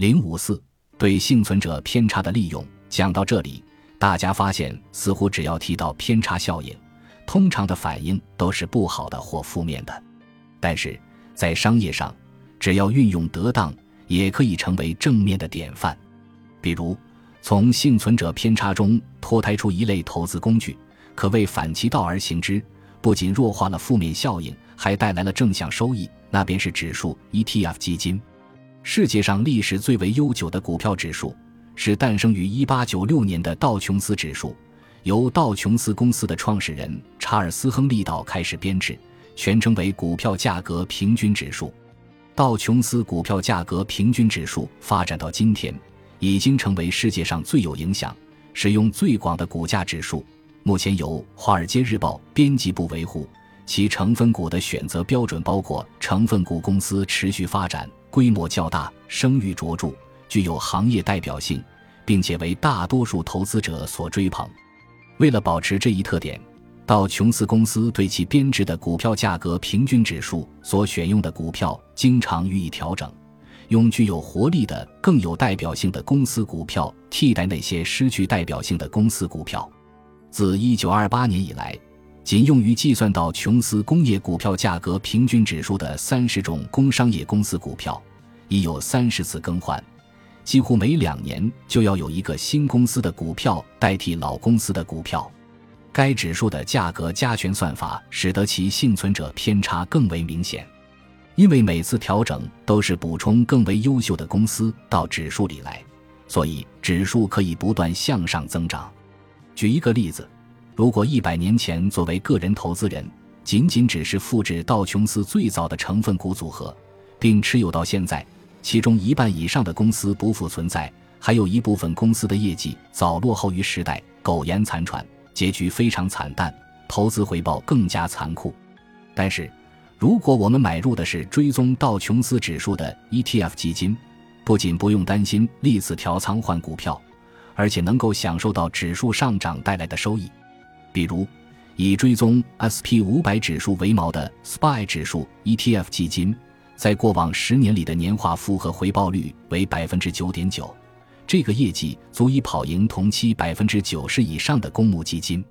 零五四对幸存者偏差的利用。讲到这里，大家发现似乎只要提到偏差效应，通常的反应都是不好的或负面的。但是在商业上，只要运用得当，也可以成为正面的典范。比如，从幸存者偏差中脱胎出一类投资工具，可谓反其道而行之，不仅弱化了负面效应，还带来了正向收益。那便是指数 ETF 基金。世界上历史最为悠久的股票指数，是诞生于1896年的道琼斯指数，由道琼斯公司的创始人查尔斯·亨利·道开始编制，全称为股票价格平均指数。道琼斯股票价格平均指数发展到今天。已经成为世界上最有影响、使用最广的股价指数。目前由《华尔街日报》编辑部维护。其成分股的选择标准包括成分股公司持续发展、规模较大、声誉卓著、具有行业代表性，并且为大多数投资者所追捧。为了保持这一特点，道琼斯公司对其编制的股票价格平均指数所选用的股票经常予以调整。用具有活力的、更有代表性的公司股票替代那些失去代表性的公司股票。自1928年以来，仅用于计算道琼斯工业股票价格平均指数的三十种工商业公司股票，已有三十次更换，几乎每两年就要有一个新公司的股票代替老公司的股票。该指数的价格加权算法使得其幸存者偏差更为明显。因为每次调整都是补充更为优秀的公司到指数里来，所以指数可以不断向上增长。举一个例子，如果一百年前作为个人投资人，仅仅只是复制道琼斯最早的成分股组合，并持有到现在，其中一半以上的公司不复存在，还有一部分公司的业绩早落后于时代，苟延残喘，结局非常惨淡，投资回报更加残酷。但是。如果我们买入的是追踪道琼斯指数的 ETF 基金，不仅不用担心历次调仓换股票，而且能够享受到指数上涨带来的收益。比如，以追踪 SP 五百指数为锚的 SPY 指数 ETF 基金，在过往十年里的年化复合回报率为百分之九点九，这个业绩足以跑赢同期百分之九十以上的公募基金。